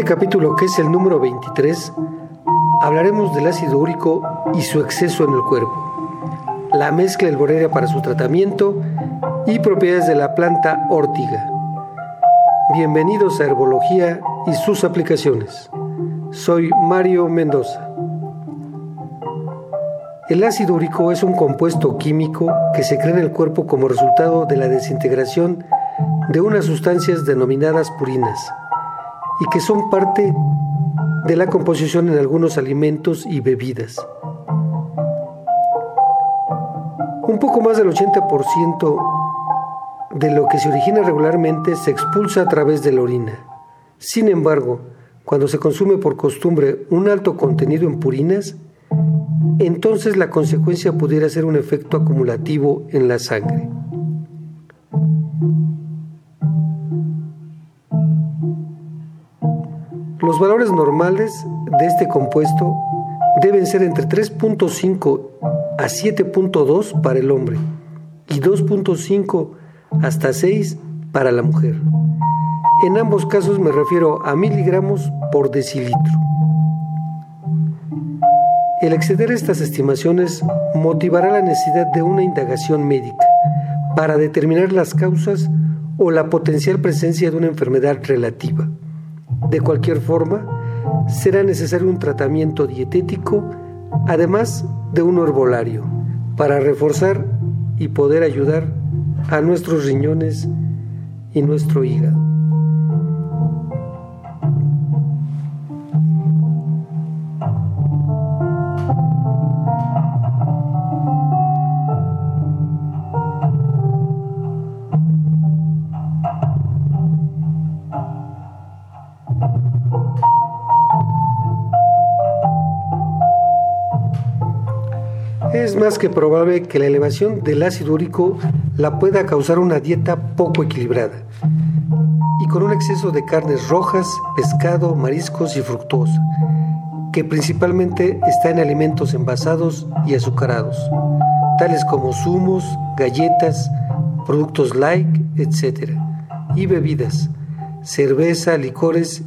Este capítulo, que es el número 23, hablaremos del ácido úrico y su exceso en el cuerpo, la mezcla del boreria para su tratamiento y propiedades de la planta órtiga. Bienvenidos a Herbología y sus aplicaciones. Soy Mario Mendoza. El ácido úrico es un compuesto químico que se crea en el cuerpo como resultado de la desintegración de unas sustancias denominadas purinas y que son parte de la composición en algunos alimentos y bebidas. Un poco más del 80% de lo que se origina regularmente se expulsa a través de la orina. Sin embargo, cuando se consume por costumbre un alto contenido en purinas, entonces la consecuencia pudiera ser un efecto acumulativo en la sangre. Los valores normales de este compuesto deben ser entre 3.5 a 7.2 para el hombre y 2.5 hasta 6 para la mujer. En ambos casos me refiero a miligramos por decilitro. El exceder estas estimaciones motivará la necesidad de una indagación médica para determinar las causas o la potencial presencia de una enfermedad relativa. De cualquier forma, será necesario un tratamiento dietético, además de un herbolario, para reforzar y poder ayudar a nuestros riñones y nuestro hígado. Más que probable que la elevación del ácido úrico la pueda causar una dieta poco equilibrada y con un exceso de carnes rojas, pescado, mariscos y fructosa, que principalmente está en alimentos envasados y azucarados, tales como zumos, galletas, productos light, etc., y bebidas, cerveza, licores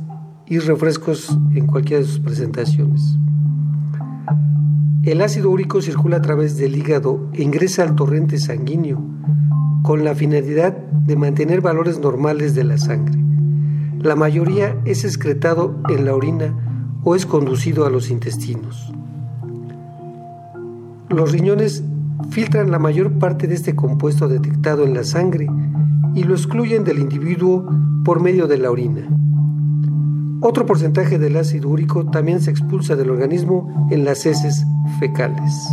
y refrescos en cualquiera de sus presentaciones. El ácido úrico circula a través del hígado e ingresa al torrente sanguíneo con la finalidad de mantener valores normales de la sangre. La mayoría es excretado en la orina o es conducido a los intestinos. Los riñones filtran la mayor parte de este compuesto detectado en la sangre y lo excluyen del individuo por medio de la orina. Otro porcentaje del ácido úrico también se expulsa del organismo en las heces fecales.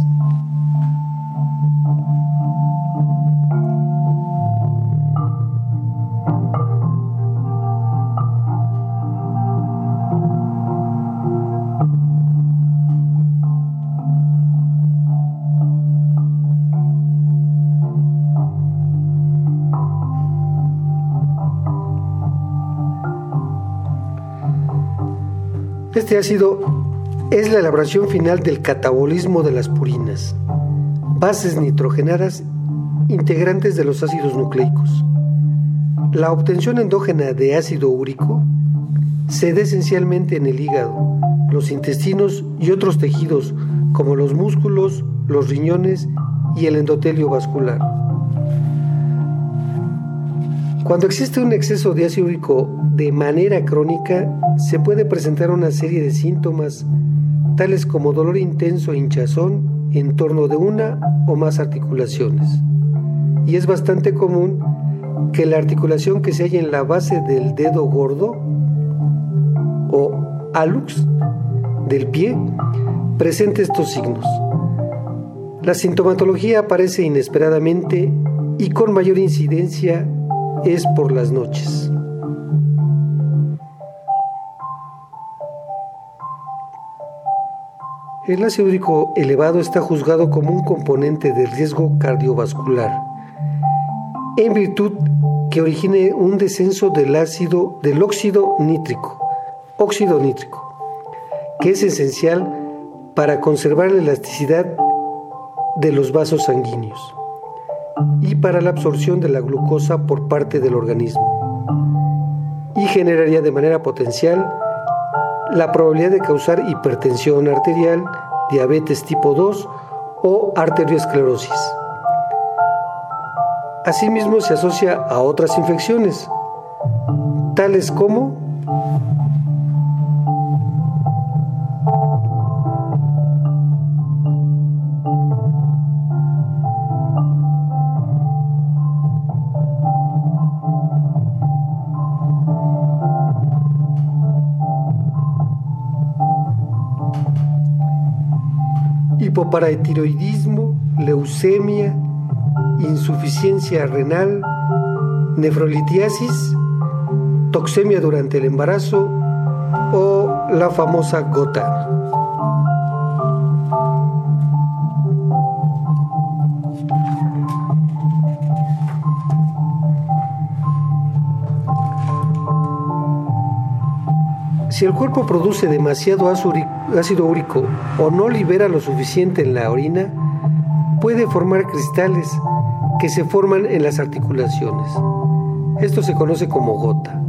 Este ácido es la elaboración final del catabolismo de las purinas, bases nitrogenadas integrantes de los ácidos nucleicos. La obtención endógena de ácido úrico se da esencialmente en el hígado, los intestinos y otros tejidos como los músculos, los riñones y el endotelio vascular. Cuando existe un exceso de ácido úrico de manera crónica, se puede presentar una serie de síntomas, tales como dolor intenso e hinchazón en torno de una o más articulaciones. Y es bastante común que la articulación que se halla en la base del dedo gordo o alux del pie presente estos signos. La sintomatología aparece inesperadamente y con mayor incidencia es por las noches. El ácido úrico elevado está juzgado como un componente de riesgo cardiovascular, en virtud que origine un descenso del ácido del óxido nítrico, óxido nítrico, que es esencial para conservar la elasticidad de los vasos sanguíneos y para la absorción de la glucosa por parte del organismo y generaría de manera potencial la probabilidad de causar hipertensión arterial, diabetes tipo 2 o arteriosclerosis. Asimismo se asocia a otras infecciones, tales como hipoparatiroidismo, leucemia, insuficiencia renal, nefrolitiasis, toxemia durante el embarazo o la famosa gota. Si el cuerpo produce demasiado ácido úrico o no libera lo suficiente en la orina, puede formar cristales que se forman en las articulaciones. Esto se conoce como gota.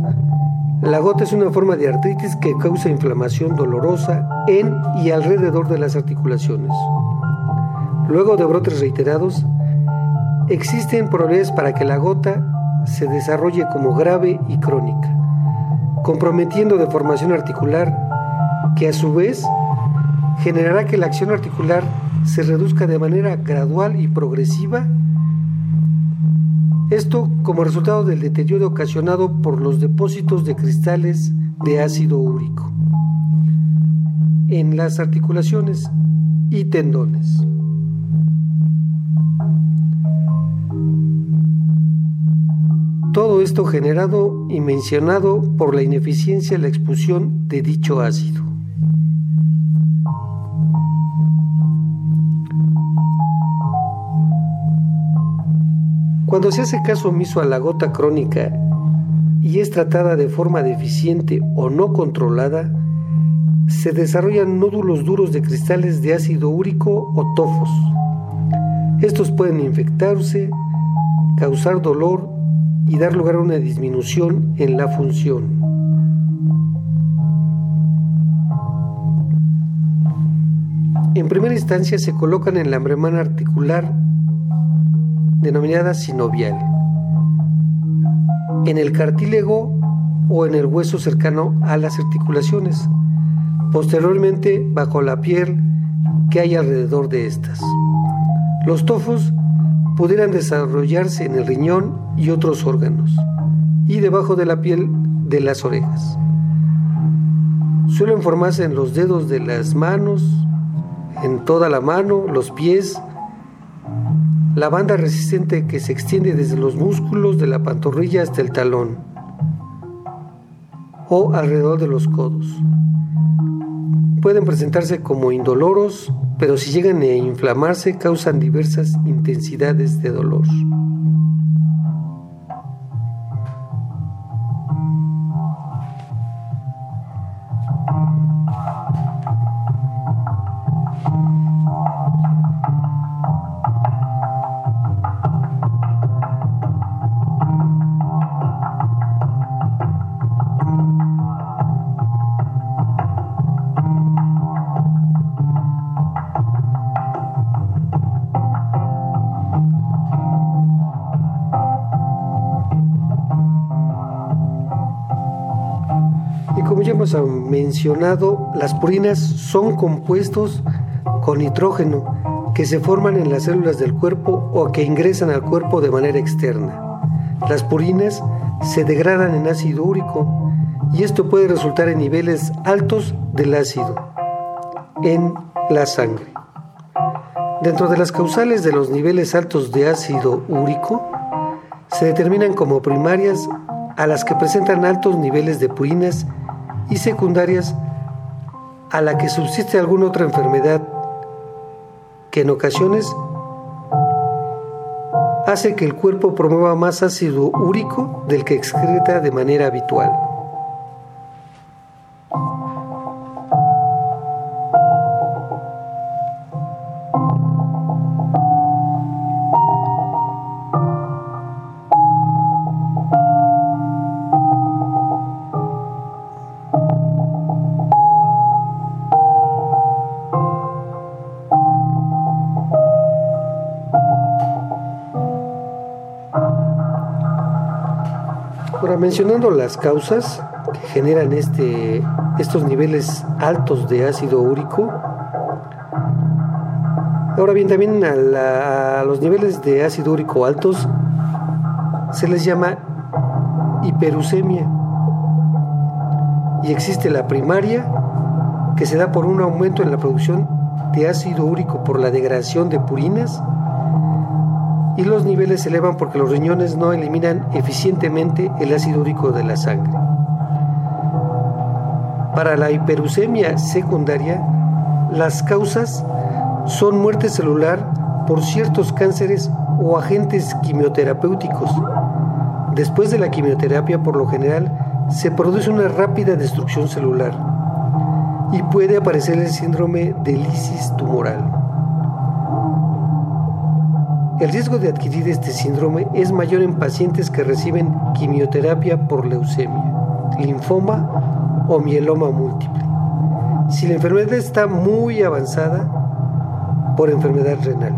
La gota es una forma de artritis que causa inflamación dolorosa en y alrededor de las articulaciones. Luego de brotes reiterados, existen probabilidades para que la gota se desarrolle como grave y crónica comprometiendo deformación articular que a su vez generará que la acción articular se reduzca de manera gradual y progresiva. Esto como resultado del deterioro ocasionado por los depósitos de cristales de ácido úrico en las articulaciones y tendones. Todo esto generado y mencionado por la ineficiencia de la expulsión de dicho ácido. Cuando se hace caso omiso a la gota crónica y es tratada de forma deficiente o no controlada, se desarrollan nódulos duros de cristales de ácido úrico o tofos. Estos pueden infectarse, causar dolor y dar lugar a una disminución en la función. En primera instancia se colocan en la membrana articular denominada sinovial, en el cartílago o en el hueso cercano a las articulaciones, posteriormente bajo la piel que hay alrededor de estas. Los tofos pudieran desarrollarse en el riñón y otros órganos, y debajo de la piel de las orejas. Suelen formarse en los dedos de las manos, en toda la mano, los pies, la banda resistente que se extiende desde los músculos de la pantorrilla hasta el talón o alrededor de los codos. Pueden presentarse como indoloros, pero si llegan a inflamarse causan diversas intensidades de dolor. Las purinas son compuestos con nitrógeno que se forman en las células del cuerpo o que ingresan al cuerpo de manera externa. Las purinas se degradan en ácido úrico y esto puede resultar en niveles altos del ácido en la sangre. Dentro de las causales de los niveles altos de ácido úrico, se determinan como primarias a las que presentan altos niveles de purinas y secundarias a la que subsiste alguna otra enfermedad que en ocasiones hace que el cuerpo promueva más ácido úrico del que excreta de manera habitual. Mencionando las causas que generan este, estos niveles altos de ácido úrico, ahora bien también a, a los niveles de ácido úrico altos se les llama hiperucemia y existe la primaria que se da por un aumento en la producción de ácido úrico por la degradación de purinas y los niveles se elevan porque los riñones no eliminan eficientemente el ácido úrico de la sangre. Para la hiperucemia secundaria, las causas son muerte celular por ciertos cánceres o agentes quimioterapéuticos. Después de la quimioterapia, por lo general, se produce una rápida destrucción celular y puede aparecer el síndrome de lisis tumoral. El riesgo de adquirir este síndrome es mayor en pacientes que reciben quimioterapia por leucemia, linfoma o mieloma múltiple. Si la enfermedad está muy avanzada, por enfermedad renal.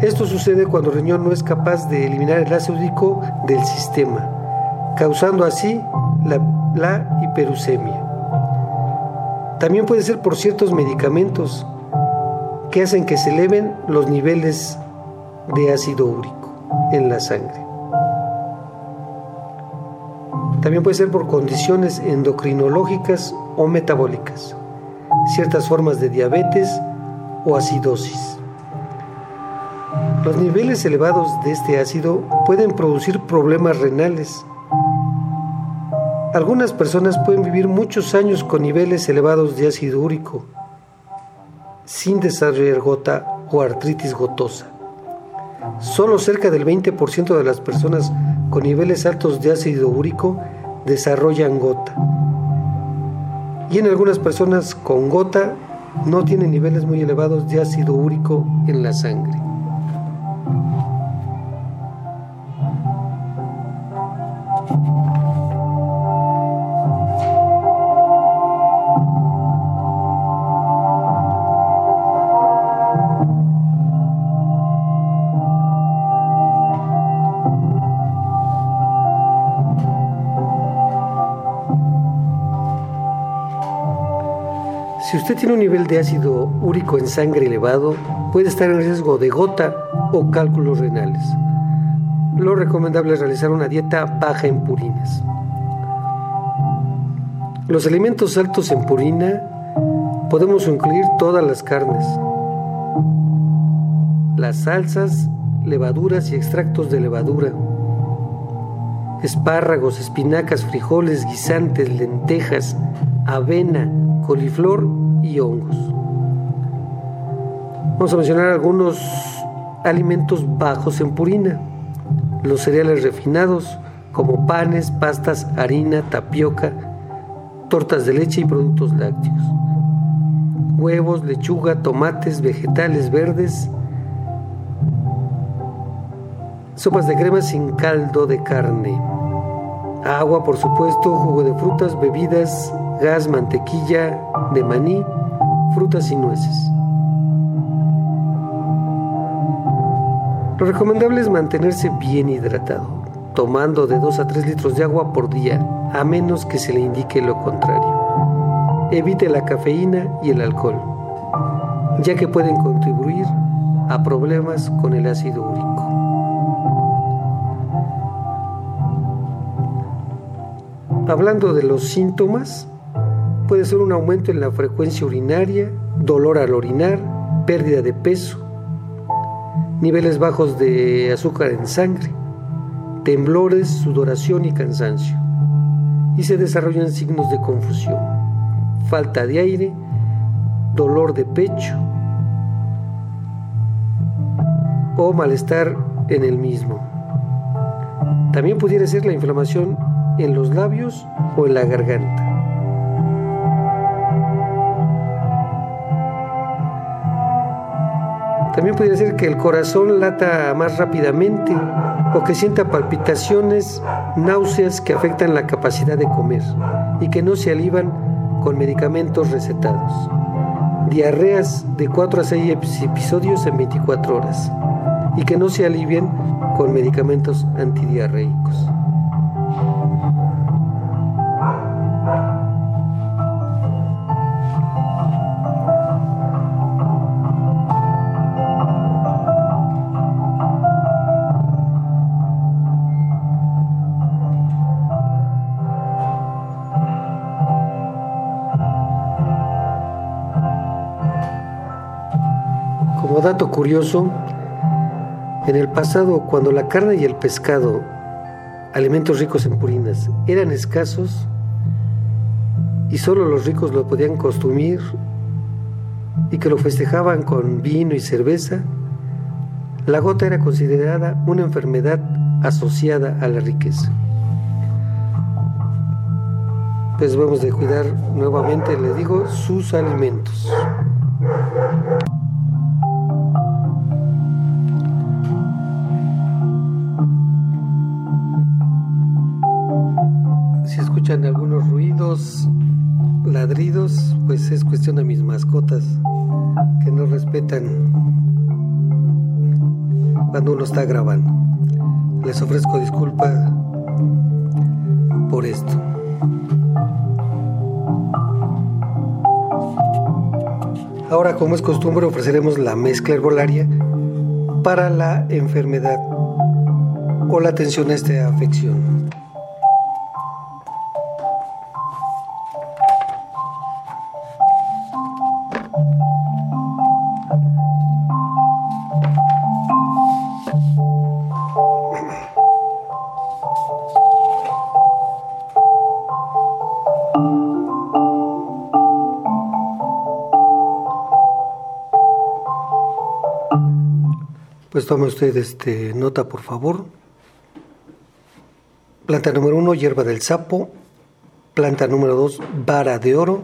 Esto sucede cuando el riñón no es capaz de eliminar el ácido úrico del sistema, causando así la, la hiperucemia. También puede ser por ciertos medicamentos que hacen que se eleven los niveles de ácido úrico en la sangre. También puede ser por condiciones endocrinológicas o metabólicas, ciertas formas de diabetes o acidosis. Los niveles elevados de este ácido pueden producir problemas renales. Algunas personas pueden vivir muchos años con niveles elevados de ácido úrico, sin desarrollar gota o artritis gotosa. Solo cerca del 20% de las personas con niveles altos de ácido úrico desarrollan gota. Y en algunas personas con gota no tienen niveles muy elevados de ácido úrico en la sangre. Si usted tiene un nivel de ácido úrico en sangre elevado, puede estar en riesgo de gota o cálculos renales. Lo recomendable es realizar una dieta baja en purinas. Los alimentos altos en purina podemos incluir todas las carnes, las salsas, levaduras y extractos de levadura, espárragos, espinacas, frijoles, guisantes, lentejas, avena, coliflor hongos. Vamos a mencionar algunos alimentos bajos en purina. Los cereales refinados como panes, pastas, harina, tapioca, tortas de leche y productos lácteos. Huevos, lechuga, tomates, vegetales verdes. Sopas de crema sin caldo de carne. Agua, por supuesto, jugo de frutas, bebidas, gas, mantequilla de maní, frutas y nueces. Lo recomendable es mantenerse bien hidratado, tomando de 2 a 3 litros de agua por día, a menos que se le indique lo contrario. Evite la cafeína y el alcohol, ya que pueden contribuir a problemas con el ácido úrico. Hablando de los síntomas, puede ser un aumento en la frecuencia urinaria, dolor al orinar, pérdida de peso, niveles bajos de azúcar en sangre, temblores, sudoración y cansancio. Y se desarrollan signos de confusión, falta de aire, dolor de pecho o malestar en el mismo. También pudiera ser la inflamación en los labios o en la garganta. También puede ser que el corazón lata más rápidamente o que sienta palpitaciones, náuseas que afectan la capacidad de comer y que no se alivan con medicamentos recetados. Diarreas de 4 a 6 episodios en 24 horas y que no se alivien con medicamentos antidiarreicos. Curioso, en el pasado, cuando la carne y el pescado, alimentos ricos en purinas, eran escasos y solo los ricos lo podían consumir y que lo festejaban con vino y cerveza, la gota era considerada una enfermedad asociada a la riqueza. Pues vamos a cuidar nuevamente, le digo, sus alimentos. Ladridos, pues es cuestión de mis mascotas que no respetan cuando uno está grabando. Les ofrezco disculpa por esto. Ahora, como es costumbre, ofreceremos la mezcla herbolaria para la enfermedad o la atención a esta afección. Pues tome usted este, nota, por favor. Planta número uno, hierba del sapo. Planta número dos, vara de oro.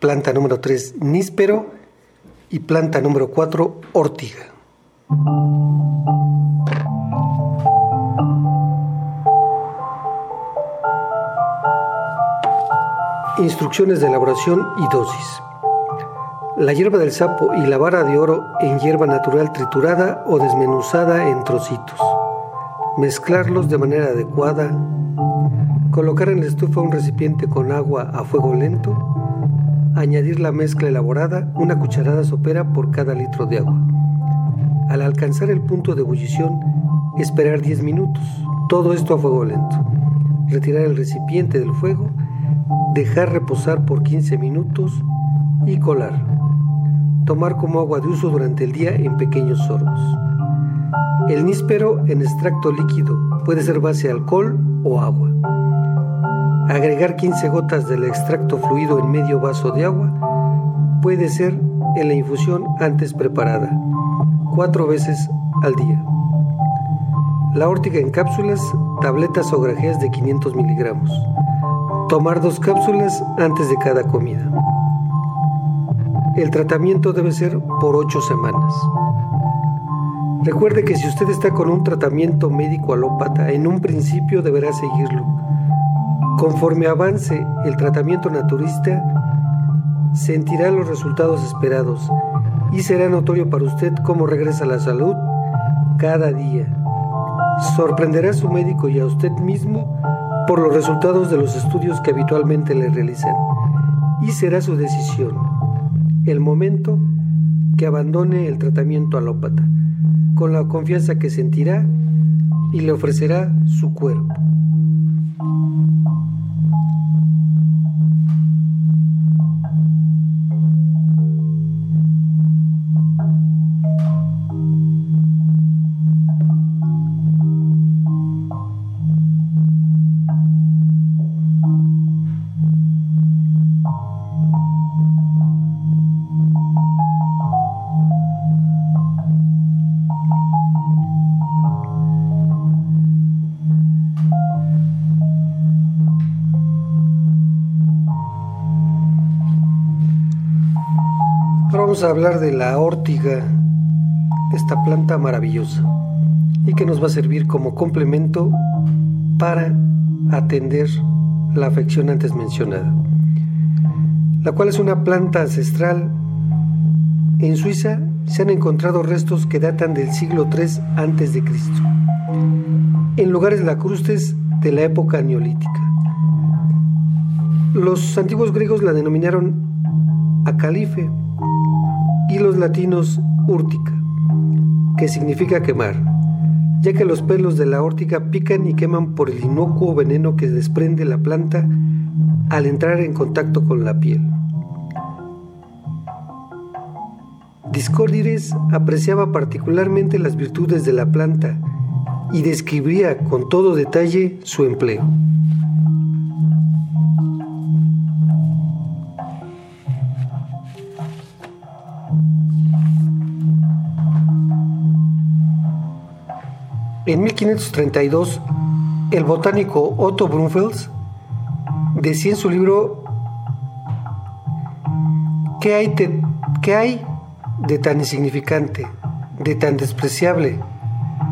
Planta número tres, níspero. Y planta número cuatro, ortiga. Instrucciones de elaboración y dosis la hierba del sapo y la vara de oro en hierba natural triturada o desmenuzada en trocitos. Mezclarlos de manera adecuada. Colocar en la estufa un recipiente con agua a fuego lento. Añadir la mezcla elaborada, una cucharada sopera por cada litro de agua. Al alcanzar el punto de ebullición, esperar 10 minutos. Todo esto a fuego lento. Retirar el recipiente del fuego, dejar reposar por 15 minutos y colar tomar como agua de uso durante el día en pequeños sorbos. El níspero en extracto líquido puede ser base alcohol o agua. Agregar 15 gotas del extracto fluido en medio vaso de agua puede ser en la infusión antes preparada, cuatro veces al día. La órtica en cápsulas, tabletas o grajeas de 500 miligramos. Tomar dos cápsulas antes de cada comida. El tratamiento debe ser por ocho semanas. Recuerde que si usted está con un tratamiento médico alópata, en un principio deberá seguirlo. Conforme avance el tratamiento naturista, sentirá los resultados esperados y será notorio para usted cómo regresa la salud cada día. Sorprenderá a su médico y a usted mismo por los resultados de los estudios que habitualmente le realizan y será su decisión el momento que abandone el tratamiento alópata, con la confianza que sentirá y le ofrecerá su cuerpo. Vamos a hablar de la órtiga, esta planta maravillosa, y que nos va a servir como complemento para atender la afección antes mencionada, la cual es una planta ancestral. En Suiza se han encontrado restos que datan del siglo III a.C., en lugares lacrustres de la época neolítica. Los antiguos griegos la denominaron acalife latinos úrtica, que significa quemar, ya que los pelos de la órtica pican y queman por el inocuo veneno que desprende la planta al entrar en contacto con la piel. Discórdides apreciaba particularmente las virtudes de la planta y describía con todo detalle su empleo. En 1532, el botánico Otto Brunfels decía en su libro ¿Qué hay, ¿Qué hay de tan insignificante, de tan despreciable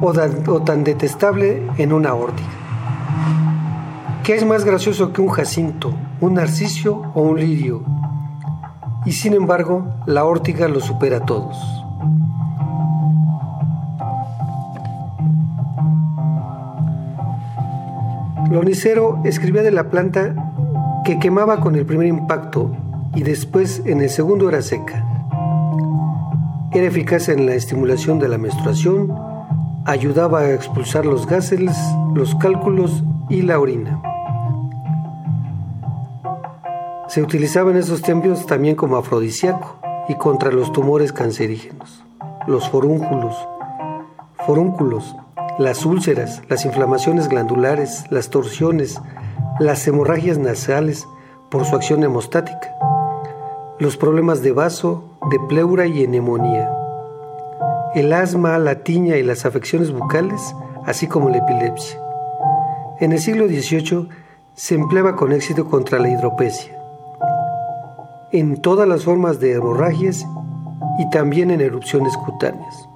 o, tan detestable en una órtica? ¿Qué es más gracioso que un jacinto, un narciso o un lirio? Y sin embargo, la órtica lo supera a todos. Lonicero escribía de la planta que quemaba con el primer impacto y después en el segundo era seca. Era eficaz en la estimulación de la menstruación, ayudaba a expulsar los gases, los cálculos y la orina. Se utilizaba en esos tiempos también como afrodisíaco y contra los tumores cancerígenos, los forúnculos, forúnculos las úlceras, las inflamaciones glandulares, las torsiones, las hemorragias nasales por su acción hemostática, los problemas de vaso, de pleura y neumonía, el asma, la tiña y las afecciones bucales, así como la epilepsia. En el siglo XVIII se empleaba con éxito contra la hidropecia, en todas las formas de hemorragias y también en erupciones cutáneas.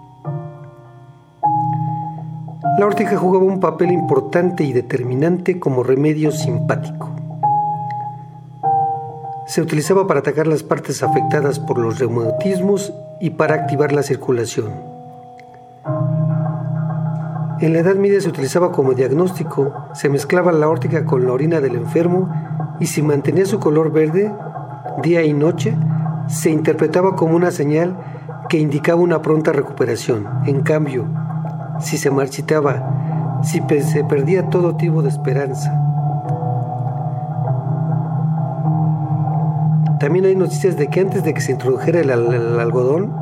La ortiga jugaba un papel importante y determinante como remedio simpático. Se utilizaba para atacar las partes afectadas por los reumatismos y para activar la circulación. En la Edad Media se utilizaba como diagnóstico, se mezclaba la órtica con la orina del enfermo y si mantenía su color verde día y noche, se interpretaba como una señal que indicaba una pronta recuperación. En cambio, si se marchitaba, si se perdía todo tipo de esperanza. También hay noticias de que antes de que se introdujera el, algodón,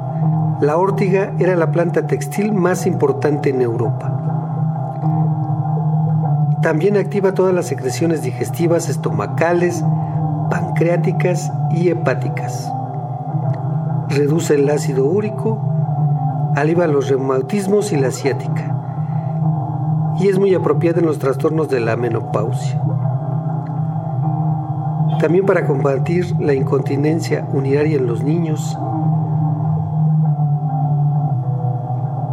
la órtiga era la planta textil más importante en Europa. También activa todas las secreciones digestivas estomacales, pancreáticas y hepáticas. Reduce el ácido úrico, alivia los reumatismos y la ciática, y es muy apropiada en los trastornos de la menopausia. También para combatir la incontinencia unitaria en los niños.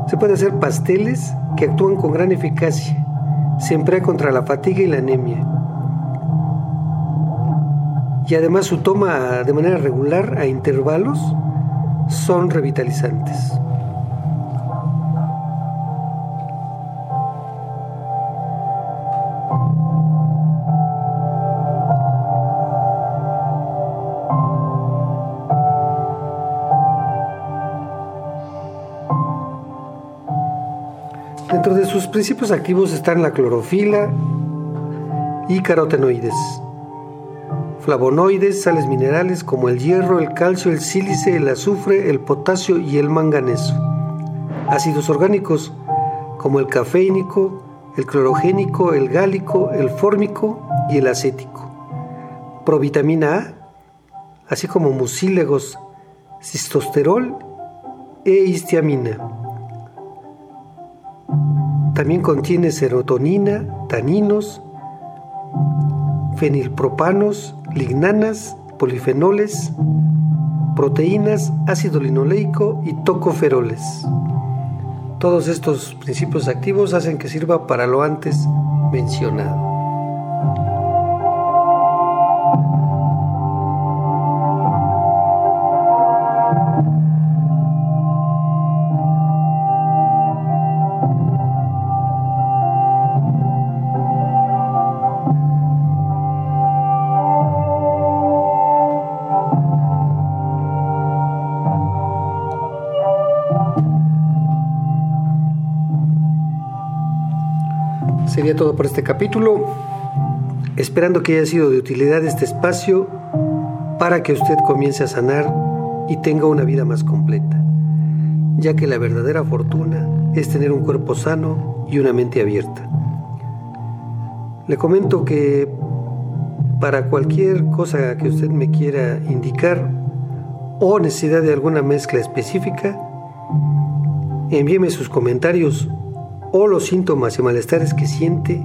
Se puede hacer pasteles que actúan con gran eficacia. siempre contra la fatiga y la anemia. Y además su toma de manera regular a intervalos son revitalizantes. Dentro de sus principios activos están la clorofila y carotenoides, flavonoides, sales minerales como el hierro, el calcio, el sílice, el azufre, el potasio y el manganeso, ácidos orgánicos como el cafeínico, el clorogénico, el gálico, el fórmico y el acético, provitamina A, así como mucílegos, cistosterol e histiamina. También contiene serotonina, taninos, fenilpropanos, lignanas, polifenoles, proteínas, ácido linoleico y tocoferoles. Todos estos principios activos hacen que sirva para lo antes mencionado. Este capítulo, esperando que haya sido de utilidad este espacio para que usted comience a sanar y tenga una vida más completa. ya que la verdadera fortuna es tener un cuerpo sano y una mente abierta. Le comento que para cualquier cosa que usted me quiera indicar o necesidad de alguna mezcla específica, envíeme sus comentarios o los síntomas y malestares que siente,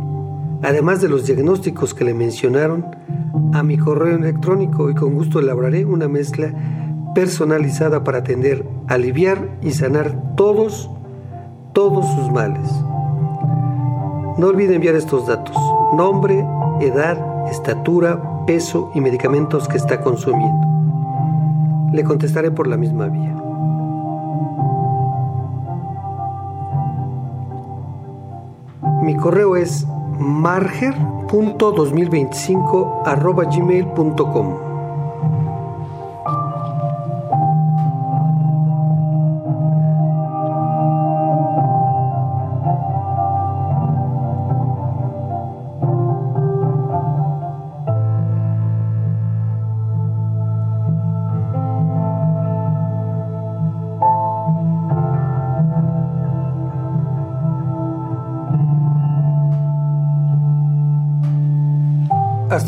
además de los diagnósticos que le mencionaron, a mi correo electrónico y con gusto elaboraré una mezcla personalizada para atender, aliviar y sanar todos, todos sus males. No olvide enviar estos datos, nombre, edad, estatura, peso y medicamentos que está consumiendo. Le contestaré por la misma vía. Mi correo es marger.2025.gmail.com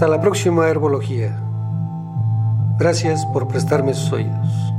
Hasta la próxima herbología. Gracias por prestarme sus oídos.